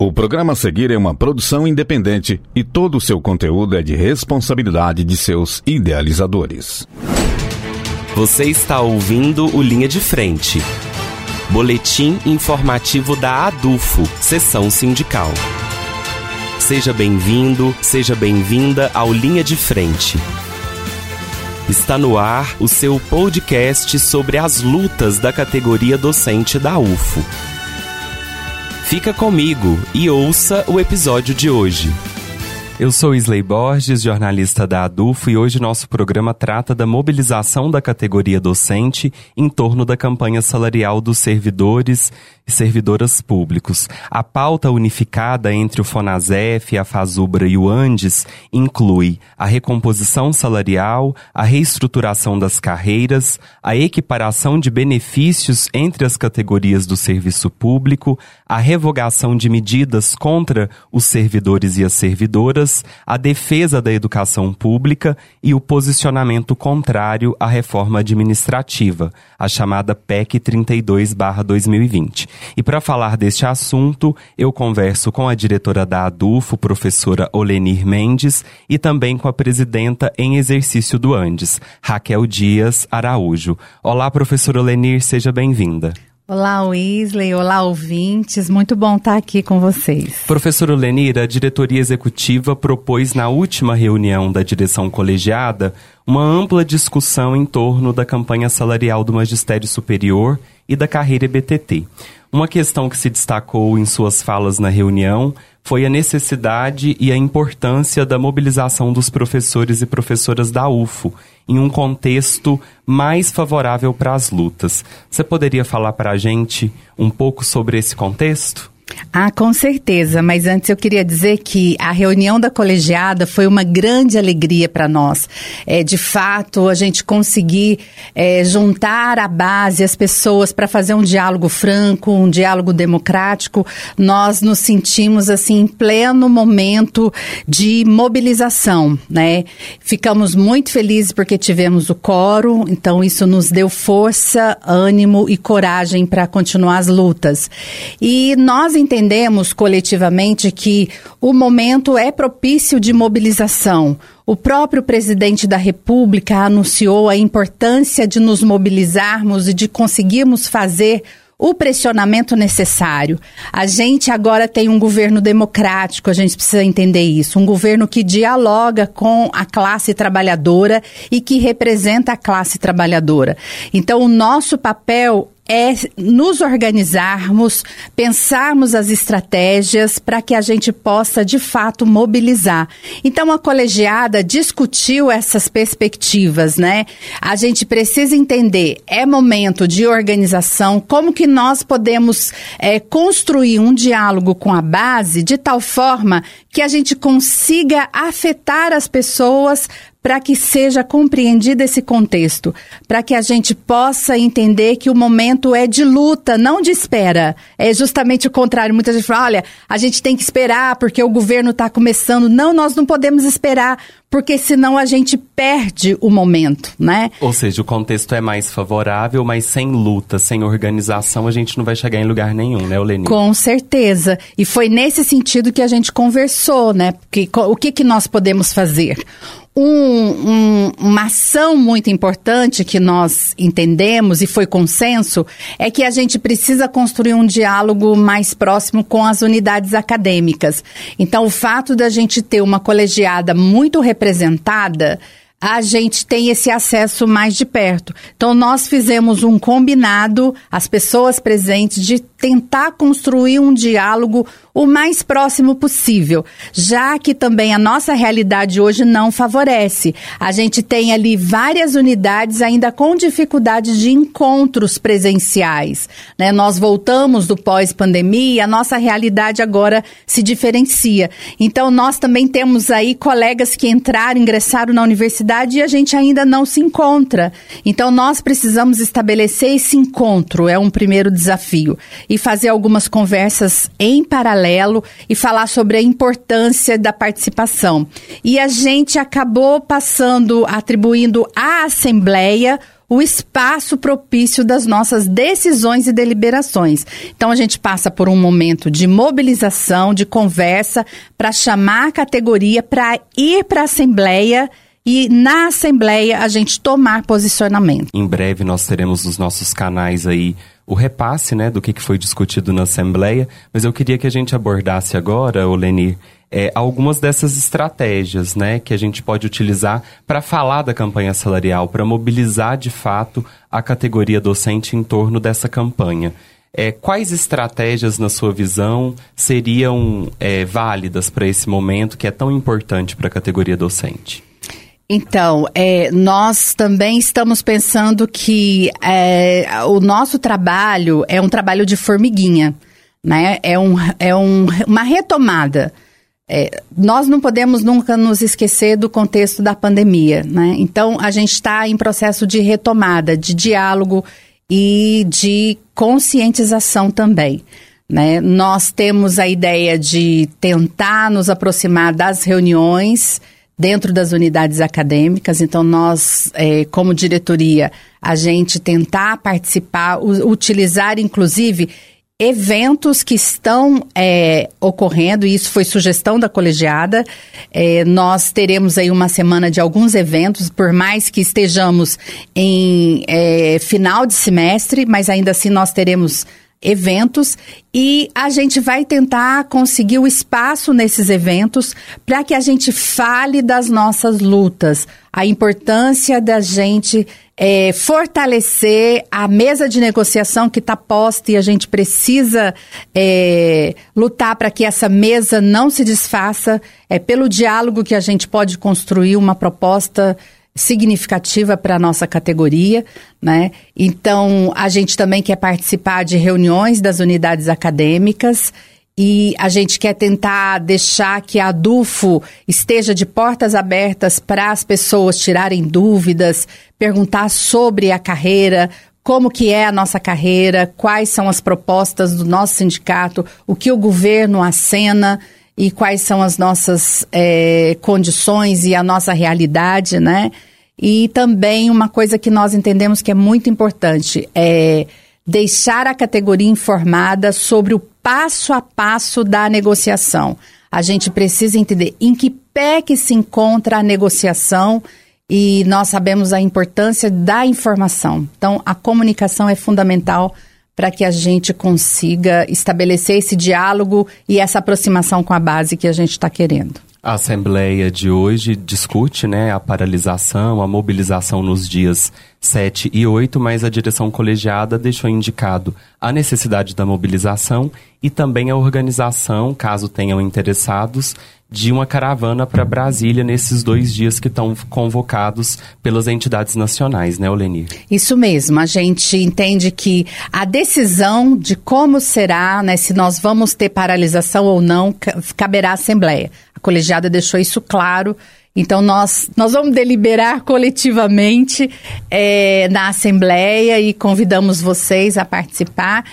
O programa a seguir é uma produção independente e todo o seu conteúdo é de responsabilidade de seus idealizadores. Você está ouvindo o Linha de Frente. Boletim informativo da ADUFO, Sessão Sindical. Seja bem-vindo, seja bem-vinda ao Linha de Frente. Está no ar o seu podcast sobre as lutas da categoria docente da UFO. Fica comigo e ouça o episódio de hoje. Eu sou Isley Borges, jornalista da ADUFO, e hoje nosso programa trata da mobilização da categoria docente em torno da campanha salarial dos servidores e servidoras públicos. A pauta unificada entre o FONASEF, a FASUBRA e o ANDES inclui a recomposição salarial, a reestruturação das carreiras, a equiparação de benefícios entre as categorias do serviço público, a revogação de medidas contra os servidores e as servidoras, a defesa da educação pública e o posicionamento contrário à reforma administrativa, a chamada PEC 32/2020. E para falar deste assunto, eu converso com a diretora da ADUFO, professora Olenir Mendes, e também com a presidenta em exercício do Andes, Raquel Dias Araújo. Olá, professora Olenir, seja bem-vinda. Olá, Weasley. Olá, ouvintes. Muito bom estar aqui com vocês. Professora Lenir, a diretoria executiva propôs na última reunião da direção colegiada uma ampla discussão em torno da campanha salarial do magistério superior e da carreira EBTT. Uma questão que se destacou em suas falas na reunião foi a necessidade e a importância da mobilização dos professores e professoras da UFO em um contexto mais favorável para as lutas. Você poderia falar para a gente um pouco sobre esse contexto? Ah, com certeza. Mas antes eu queria dizer que a reunião da colegiada foi uma grande alegria para nós. É, de fato, a gente conseguir é, juntar a base, as pessoas para fazer um diálogo franco, um diálogo democrático. Nós nos sentimos assim em pleno momento de mobilização, né? Ficamos muito felizes porque tivemos o coro. Então isso nos deu força, ânimo e coragem para continuar as lutas. E nós entendemos coletivamente que o momento é propício de mobilização. O próprio presidente da República anunciou a importância de nos mobilizarmos e de conseguirmos fazer o pressionamento necessário. A gente agora tem um governo democrático, a gente precisa entender isso. Um governo que dialoga com a classe trabalhadora e que representa a classe trabalhadora. Então, o nosso papel é nos organizarmos, pensarmos as estratégias para que a gente possa de fato mobilizar. Então a colegiada discutiu essas perspectivas, né? A gente precisa entender é momento de organização, como que nós podemos é, construir um diálogo com a base de tal forma que a gente consiga afetar as pessoas para que seja compreendido esse contexto, para que a gente possa entender que o momento é de luta, não de espera. É justamente o contrário. Muita gente fala: olha, a gente tem que esperar porque o governo está começando. Não, nós não podemos esperar, porque senão a gente perde o momento, né? Ou seja, o contexto é mais favorável, mas sem luta, sem organização, a gente não vai chegar em lugar nenhum, né, Oleni? Com certeza. E foi nesse sentido que a gente conversou, né? Porque, o que, que nós podemos fazer? Um, um, uma ação muito importante que nós entendemos e foi consenso é que a gente precisa construir um diálogo mais próximo com as unidades acadêmicas. Então, o fato da gente ter uma colegiada muito representada a gente tem esse acesso mais de perto. Então, nós fizemos um combinado, as pessoas presentes, de tentar construir um diálogo o mais próximo possível, já que também a nossa realidade hoje não favorece. A gente tem ali várias unidades ainda com dificuldade de encontros presenciais. Né? Nós voltamos do pós-pandemia, a nossa realidade agora se diferencia. Então, nós também temos aí colegas que entraram, ingressaram na universidade e a gente ainda não se encontra. Então, nós precisamos estabelecer esse encontro, é um primeiro desafio e fazer algumas conversas em paralelo e falar sobre a importância da participação. E a gente acabou passando, atribuindo à Assembleia o espaço propício das nossas decisões e deliberações. Então a gente passa por um momento de mobilização, de conversa, para chamar a categoria, para ir para a Assembleia e na Assembleia a gente tomar posicionamento. Em breve nós teremos nos nossos canais aí o repasse né, do que, que foi discutido na Assembleia, mas eu queria que a gente abordasse agora, Olenir, é, algumas dessas estratégias né, que a gente pode utilizar para falar da campanha salarial, para mobilizar de fato a categoria docente em torno dessa campanha. É, quais estratégias, na sua visão, seriam é, válidas para esse momento que é tão importante para a categoria docente? Então, é, nós também estamos pensando que é, o nosso trabalho é um trabalho de formiguinha, né? É, um, é um, uma retomada. É, nós não podemos nunca nos esquecer do contexto da pandemia, né? Então, a gente está em processo de retomada, de diálogo e de conscientização também. Né? Nós temos a ideia de tentar nos aproximar das reuniões dentro das unidades acadêmicas. Então, nós, é, como diretoria, a gente tentar participar, utilizar, inclusive, eventos que estão é, ocorrendo, e isso foi sugestão da colegiada. É, nós teremos aí uma semana de alguns eventos, por mais que estejamos em é, final de semestre, mas ainda assim nós teremos eventos e a gente vai tentar conseguir o espaço nesses eventos para que a gente fale das nossas lutas, a importância da gente é, fortalecer a mesa de negociação que está posta e a gente precisa é, lutar para que essa mesa não se desfaça. É pelo diálogo que a gente pode construir uma proposta significativa para a nossa categoria, né? Então, a gente também quer participar de reuniões das unidades acadêmicas e a gente quer tentar deixar que a DUFO esteja de portas abertas para as pessoas tirarem dúvidas, perguntar sobre a carreira, como que é a nossa carreira, quais são as propostas do nosso sindicato, o que o governo acena e quais são as nossas é, condições e a nossa realidade, né? E também uma coisa que nós entendemos que é muito importante é deixar a categoria informada sobre o passo a passo da negociação. A gente precisa entender em que pé que se encontra a negociação e nós sabemos a importância da informação. Então, a comunicação é fundamental para que a gente consiga estabelecer esse diálogo e essa aproximação com a base que a gente está querendo. A Assembleia de hoje discute né, a paralisação, a mobilização nos dias 7 e 8, mas a direção colegiada deixou indicado a necessidade da mobilização e também a organização, caso tenham interessados, de uma caravana para Brasília nesses dois dias que estão convocados pelas entidades nacionais, né, Olenir? Isso mesmo. A gente entende que a decisão de como será, né, se nós vamos ter paralisação ou não, caberá à Assembleia. A colegiada deixou isso claro. Então, nós, nós vamos deliberar coletivamente é, na Assembleia e convidamos vocês a participar.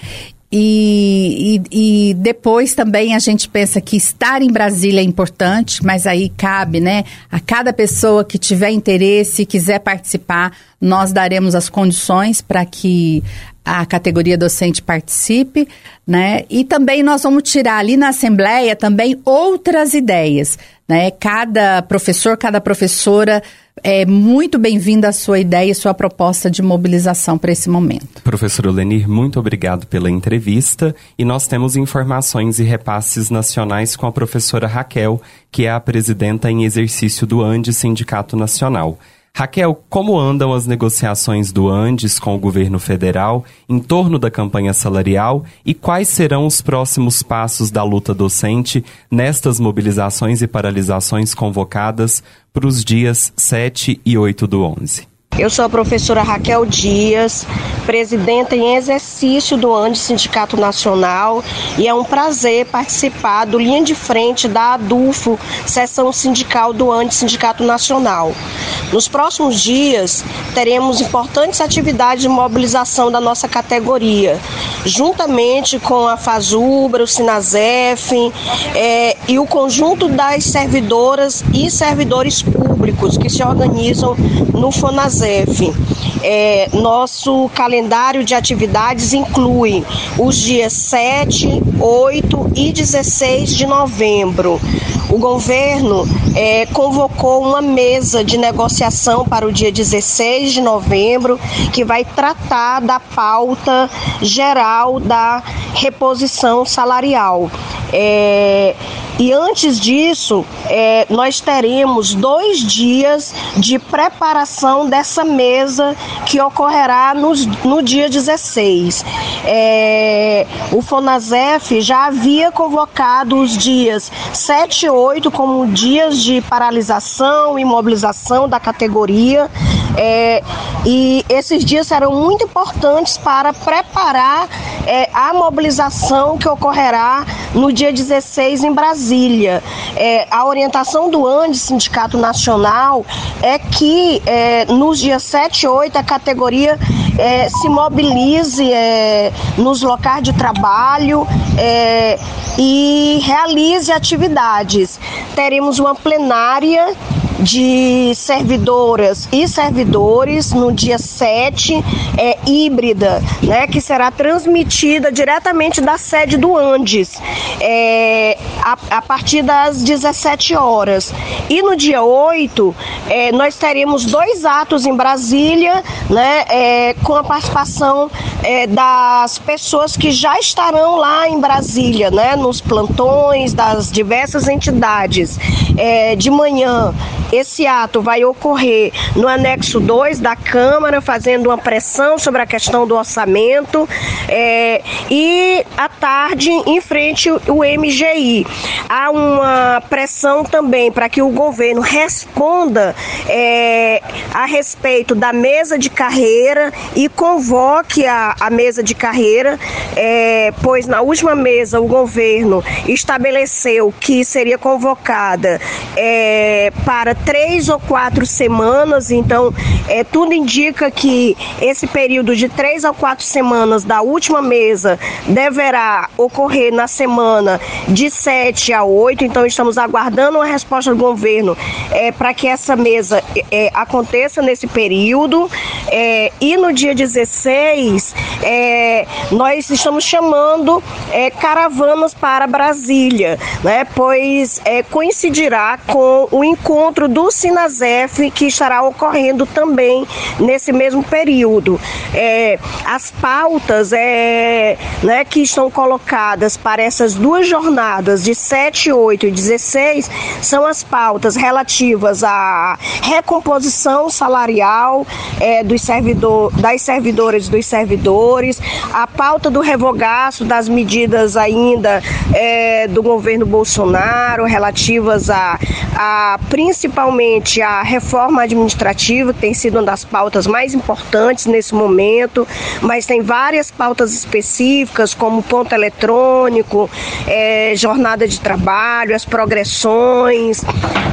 E, e, e, depois também a gente pensa que estar em Brasília é importante, mas aí cabe, né? A cada pessoa que tiver interesse e quiser participar, nós daremos as condições para que a categoria docente participe, né? E também nós vamos tirar ali na Assembleia também outras ideias, né? Cada professor, cada professora é muito bem-vinda a sua ideia e sua proposta de mobilização para esse momento. Professor Lenir, muito obrigado pela entrevista e nós temos informações e repasses nacionais com a professora Raquel, que é a presidenta em exercício do ANDE Sindicato Nacional. Raquel, como andam as negociações do Andes com o governo federal em torno da campanha salarial e quais serão os próximos passos da luta docente nestas mobilizações e paralisações convocadas para os dias 7 e 8 do 11? Eu sou a professora Raquel Dias, presidenta em exercício do ANDE Sindicato Nacional, e é um prazer participar do linha de frente da ADUFO, seção sindical do ANDE Sindicato Nacional. Nos próximos dias, teremos importantes atividades de mobilização da nossa categoria, juntamente com a FASUBRA, o SINASEF é, e o conjunto das servidoras e servidores públicos que se organizam no FONASEF Fonasef. É, nosso calendário de atividades inclui os dias 7, 8 e 16 de novembro. O governo é, convocou uma mesa de negociação para o dia 16 de novembro, que vai tratar da pauta geral da reposição salarial. É, e antes disso, é, nós teremos dois dias de preparação dessa mesa que ocorrerá no, no dia 16. É, o FONASEF já havia convocado os dias 7 e 8 como dias de paralisação e mobilização da categoria. É, e esses dias serão muito importantes para preparar é, a mobilização que ocorrerá no dia 16 em Brasília. É, a orientação do ANDE, Sindicato Nacional, é que é, nos dias 7 e 8 a categoria é, se mobilize é, nos locais de trabalho é, e realize atividades. Teremos uma plenária de servidoras e servidores no dia 7, é, híbrida, né, que será transmitida diretamente da sede do Andes, é, a, a, partir das 17 horas. E no dia 8, é, nós teremos dois atos em Brasília, né, é, com a participação é, das pessoas que já estarão lá em Brasília, né, nos plantões das diversas entidades. É, de manhã, esse ato vai ocorrer no anexo 2 da Câmara, fazendo uma pressão sobre a questão do orçamento, é, e à tarde, em frente o MGI. Há uma pressão também para que o governo responda é, a respeito da mesa de carreira e convoque a, a mesa de carreira, é, pois na última mesa o governo estabeleceu que seria convocada é, para três ou quatro semanas, então é, tudo indica que esse período de três ou quatro semanas da última mesa deverá ocorrer na semana de 7 a 8, então estamos aguardando uma resposta do governo é, para que essa mesa é, aconteça nesse período. É, e no dia 16, é, nós estamos chamando é, caravanas para Brasília, né, pois é, coincidirá com o encontro do Sinazef, que estará ocorrendo também nesse mesmo período. É, as pautas é, né, que estão colocadas para essas duas jornadas de 7, 8 e 16 são as pautas relativas à recomposição salarial é, dos servidor, das servidoras e dos servidores, a pauta do revogaço das medidas ainda é, do governo Bolsonaro relativas a, a principalmente a reforma administrativa, que tem sido uma das pautas mais importantes nesse momento, mas tem várias pautas específicas, como ponto eletrônico, é, jornada de trabalho, as progressões,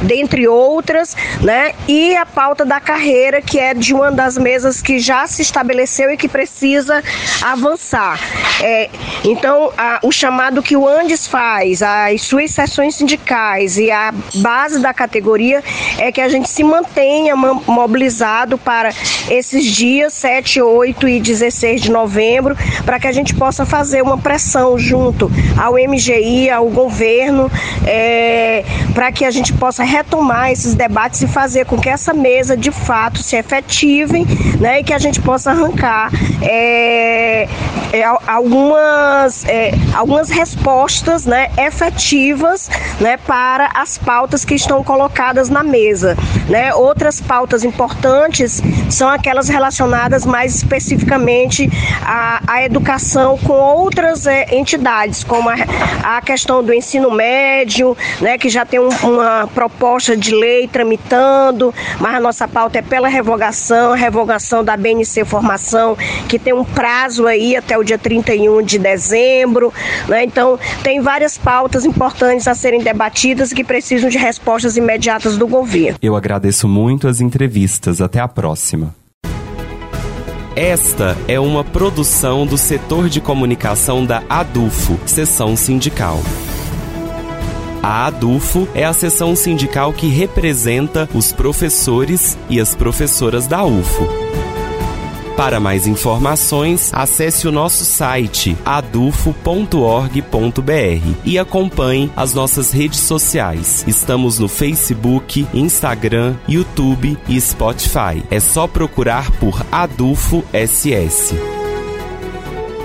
dentre outras, né? E a pauta da carreira, que é de uma das mesas que já se estabeleceu e que precisa avançar. É, então, a, o chamado que o Andes faz, as suas sessões sindicais e a base da categoria é que a gente se mantenha mobilizado para esses dias 7, 8 e 16 de novembro, para que a gente possa fazer uma pressão junto ao MGI, ao governo, é, para que a gente possa retomar esses debates e fazer com que essa mesa de fato se efetive né, e que a gente possa arrancar é, é, algumas, é, algumas respostas né, efetivas né, para as pautas que estão colocadas na mesa. Né? Outras pautas importantes são aquelas relacionadas mais especificamente à, à educação com outras é, entidades, como a, a, questão do ensino médio, né, que já tem um, uma proposta de lei tramitando, mas a nossa pauta é pela revogação, revogação da BNC Formação, que tem um prazo aí até o dia 31 de dezembro. Né? Então, tem várias pautas importantes a serem debatidas que precisam de respostas imediatas do Eu agradeço muito as entrevistas. Até a próxima. Esta é uma produção do setor de comunicação da ADUFO, seção sindical. A ADUFO é a seção sindical que representa os professores e as professoras da UFO. Para mais informações, acesse o nosso site adufo.org.br e acompanhe as nossas redes sociais. Estamos no Facebook, Instagram, YouTube e Spotify. É só procurar por Adufo SS.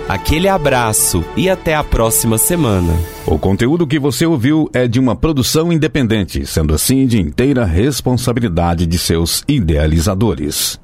Aquele abraço e até a próxima semana. O conteúdo que você ouviu é de uma produção independente, sendo assim de inteira responsabilidade de seus idealizadores.